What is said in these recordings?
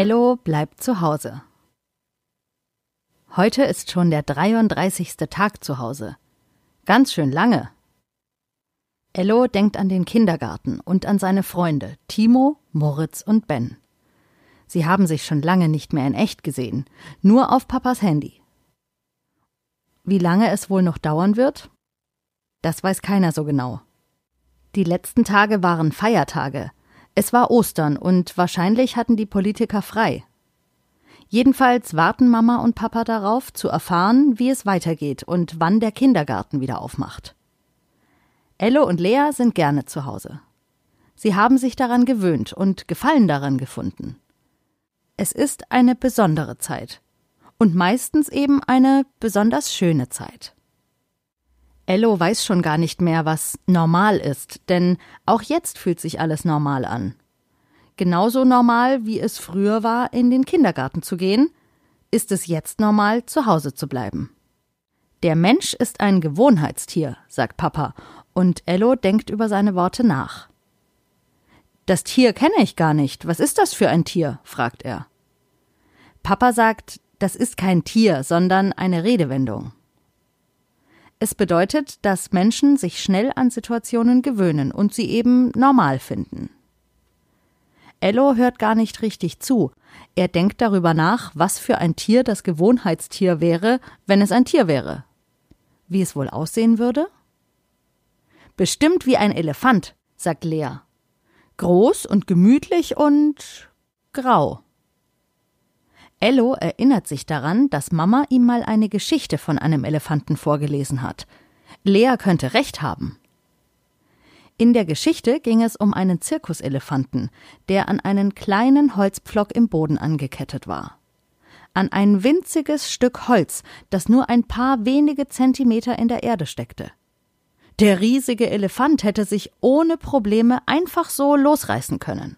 Ello bleibt zu Hause. Heute ist schon der 33. Tag zu Hause. Ganz schön lange. Ello denkt an den Kindergarten und an seine Freunde Timo, Moritz und Ben. Sie haben sich schon lange nicht mehr in echt gesehen, nur auf Papas Handy. Wie lange es wohl noch dauern wird? Das weiß keiner so genau. Die letzten Tage waren Feiertage. Es war Ostern und wahrscheinlich hatten die Politiker frei. Jedenfalls warten Mama und Papa darauf, zu erfahren, wie es weitergeht und wann der Kindergarten wieder aufmacht. Elle und Lea sind gerne zu Hause. Sie haben sich daran gewöhnt und Gefallen daran gefunden. Es ist eine besondere Zeit und meistens eben eine besonders schöne Zeit. Ello weiß schon gar nicht mehr, was normal ist, denn auch jetzt fühlt sich alles normal an. Genauso normal, wie es früher war, in den Kindergarten zu gehen, ist es jetzt normal, zu Hause zu bleiben. Der Mensch ist ein Gewohnheitstier, sagt Papa, und Ello denkt über seine Worte nach. Das Tier kenne ich gar nicht. Was ist das für ein Tier? fragt er. Papa sagt, das ist kein Tier, sondern eine Redewendung. Es bedeutet, dass Menschen sich schnell an Situationen gewöhnen und sie eben normal finden. Ello hört gar nicht richtig zu. Er denkt darüber nach, was für ein Tier das Gewohnheitstier wäre, wenn es ein Tier wäre. Wie es wohl aussehen würde? Bestimmt wie ein Elefant, sagt Lea. Groß und gemütlich und grau. Ello erinnert sich daran, dass Mama ihm mal eine Geschichte von einem Elefanten vorgelesen hat. Lea könnte recht haben. In der Geschichte ging es um einen Zirkuselefanten, der an einen kleinen Holzpflock im Boden angekettet war. An ein winziges Stück Holz, das nur ein paar wenige Zentimeter in der Erde steckte. Der riesige Elefant hätte sich ohne Probleme einfach so losreißen können.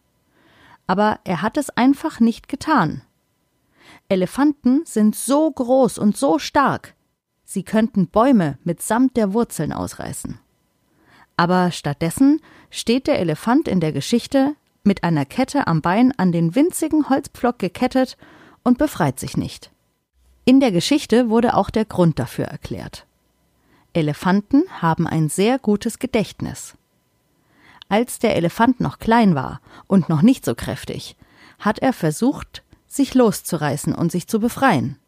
Aber er hat es einfach nicht getan. Elefanten sind so groß und so stark, sie könnten Bäume mitsamt der Wurzeln ausreißen. Aber stattdessen steht der Elefant in der Geschichte mit einer Kette am Bein an den winzigen Holzpflock gekettet und befreit sich nicht. In der Geschichte wurde auch der Grund dafür erklärt. Elefanten haben ein sehr gutes Gedächtnis. Als der Elefant noch klein war und noch nicht so kräftig, hat er versucht, sich loszureißen und sich zu befreien.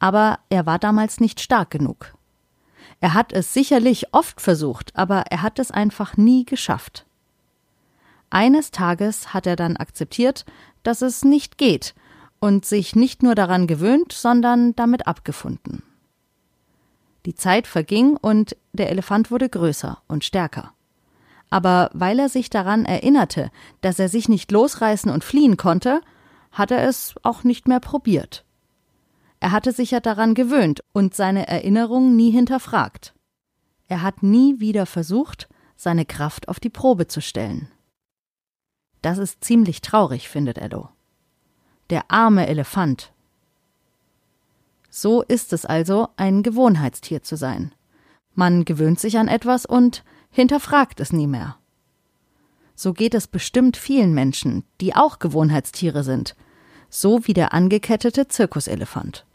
Aber er war damals nicht stark genug. Er hat es sicherlich oft versucht, aber er hat es einfach nie geschafft. Eines Tages hat er dann akzeptiert, dass es nicht geht und sich nicht nur daran gewöhnt, sondern damit abgefunden. Die Zeit verging und der Elefant wurde größer und stärker. Aber weil er sich daran erinnerte, dass er sich nicht losreißen und fliehen konnte, hat er es auch nicht mehr probiert. Er hatte sich ja daran gewöhnt und seine Erinnerung nie hinterfragt. Er hat nie wieder versucht, seine Kraft auf die Probe zu stellen. Das ist ziemlich traurig, findet Ello. Der arme Elefant. So ist es also, ein Gewohnheitstier zu sein. Man gewöhnt sich an etwas und hinterfragt es nie mehr. So geht es bestimmt vielen Menschen, die auch Gewohnheitstiere sind, so wie der angekettete Zirkuselefant.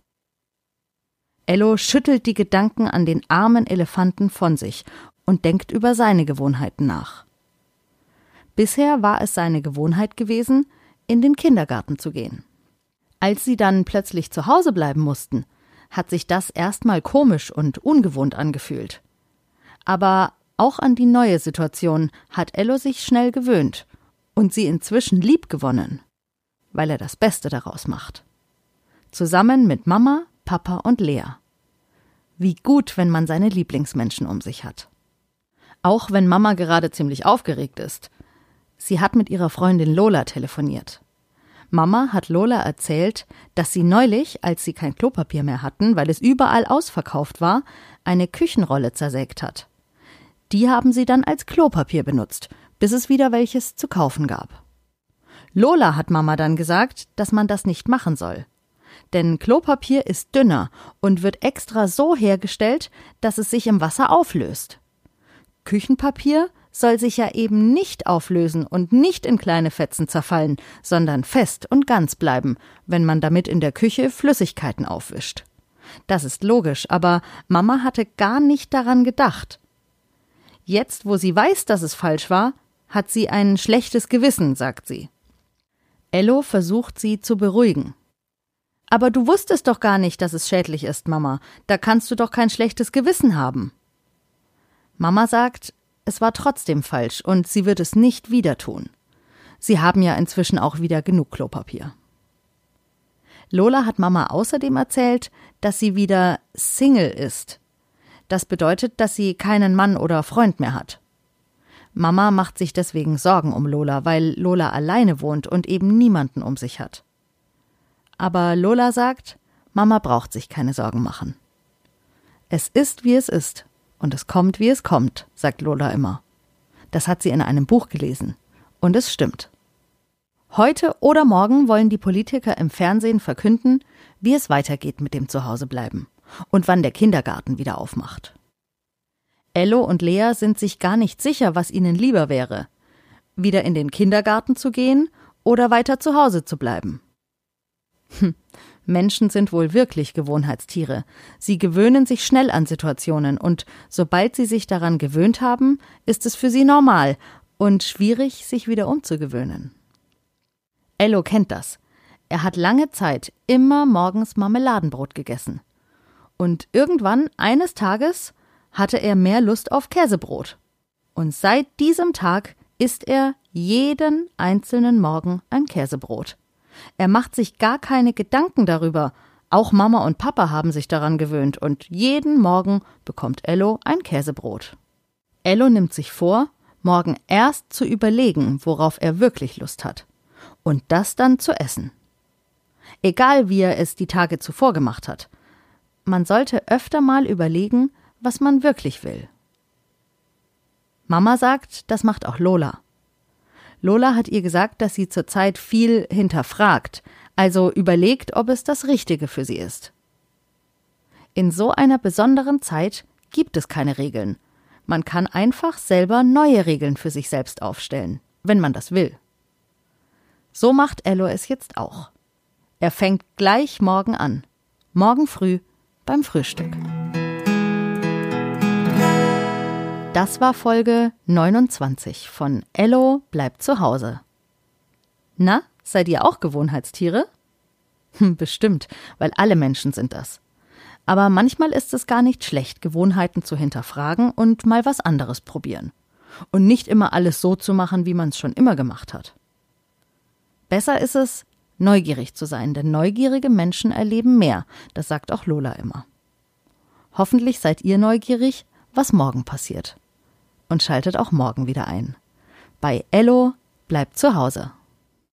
Ello schüttelt die Gedanken an den armen Elefanten von sich und denkt über seine Gewohnheiten nach. Bisher war es seine Gewohnheit gewesen, in den Kindergarten zu gehen. Als sie dann plötzlich zu Hause bleiben mussten, hat sich das erstmal komisch und ungewohnt angefühlt. Aber auch an die neue Situation hat Ello sich schnell gewöhnt und sie inzwischen lieb gewonnen, weil er das Beste daraus macht. Zusammen mit Mama, Papa und Lea. Wie gut, wenn man seine Lieblingsmenschen um sich hat. Auch wenn Mama gerade ziemlich aufgeregt ist. Sie hat mit ihrer Freundin Lola telefoniert. Mama hat Lola erzählt, dass sie neulich, als sie kein Klopapier mehr hatten, weil es überall ausverkauft war, eine Küchenrolle zersägt hat. Die haben sie dann als Klopapier benutzt, bis es wieder welches zu kaufen gab. Lola hat Mama dann gesagt, dass man das nicht machen soll. Denn Klopapier ist dünner und wird extra so hergestellt, dass es sich im Wasser auflöst. Küchenpapier soll sich ja eben nicht auflösen und nicht in kleine Fetzen zerfallen, sondern fest und ganz bleiben, wenn man damit in der Küche Flüssigkeiten aufwischt. Das ist logisch, aber Mama hatte gar nicht daran gedacht. Jetzt, wo sie weiß, dass es falsch war, hat sie ein schlechtes Gewissen, sagt sie. Ello versucht sie zu beruhigen. Aber du wusstest doch gar nicht, dass es schädlich ist, Mama. Da kannst du doch kein schlechtes Gewissen haben. Mama sagt, es war trotzdem falsch und sie wird es nicht wieder tun. Sie haben ja inzwischen auch wieder genug Klopapier. Lola hat Mama außerdem erzählt, dass sie wieder Single ist. Das bedeutet, dass sie keinen Mann oder Freund mehr hat. Mama macht sich deswegen Sorgen um Lola, weil Lola alleine wohnt und eben niemanden um sich hat. Aber Lola sagt, Mama braucht sich keine Sorgen machen. Es ist, wie es ist, und es kommt, wie es kommt, sagt Lola immer. Das hat sie in einem Buch gelesen. Und es stimmt. Heute oder morgen wollen die Politiker im Fernsehen verkünden, wie es weitergeht mit dem Zuhausebleiben und wann der Kindergarten wieder aufmacht. Ello und Lea sind sich gar nicht sicher, was ihnen lieber wäre. Wieder in den Kindergarten zu gehen oder weiter zu Hause zu bleiben. Hm, Menschen sind wohl wirklich Gewohnheitstiere. Sie gewöhnen sich schnell an Situationen und sobald sie sich daran gewöhnt haben, ist es für sie normal und schwierig, sich wieder umzugewöhnen. Ello kennt das. Er hat lange Zeit immer morgens Marmeladenbrot gegessen. Und irgendwann, eines Tages, hatte er mehr Lust auf Käsebrot. Und seit diesem Tag isst er jeden einzelnen Morgen ein Käsebrot. Er macht sich gar keine Gedanken darüber. Auch Mama und Papa haben sich daran gewöhnt und jeden Morgen bekommt Ello ein Käsebrot. Ello nimmt sich vor, morgen erst zu überlegen, worauf er wirklich Lust hat. Und das dann zu essen. Egal wie er es die Tage zuvor gemacht hat. Man sollte öfter mal überlegen, was man wirklich will. Mama sagt, das macht auch Lola. Lola hat ihr gesagt, dass sie zurzeit viel hinterfragt, also überlegt, ob es das Richtige für sie ist. In so einer besonderen Zeit gibt es keine Regeln. Man kann einfach selber neue Regeln für sich selbst aufstellen, wenn man das will. So macht Ello es jetzt auch. Er fängt gleich morgen an. Morgen früh beim Frühstück. Das war Folge 29 von Ello bleibt zu Hause. Na, seid ihr auch Gewohnheitstiere? Hm, bestimmt, weil alle Menschen sind das. Aber manchmal ist es gar nicht schlecht, Gewohnheiten zu hinterfragen und mal was anderes probieren. Und nicht immer alles so zu machen, wie man es schon immer gemacht hat. Besser ist es, neugierig zu sein, denn neugierige Menschen erleben mehr, das sagt auch Lola immer. Hoffentlich seid ihr neugierig was morgen passiert. Und schaltet auch morgen wieder ein. Bei Ello bleibt zu Hause.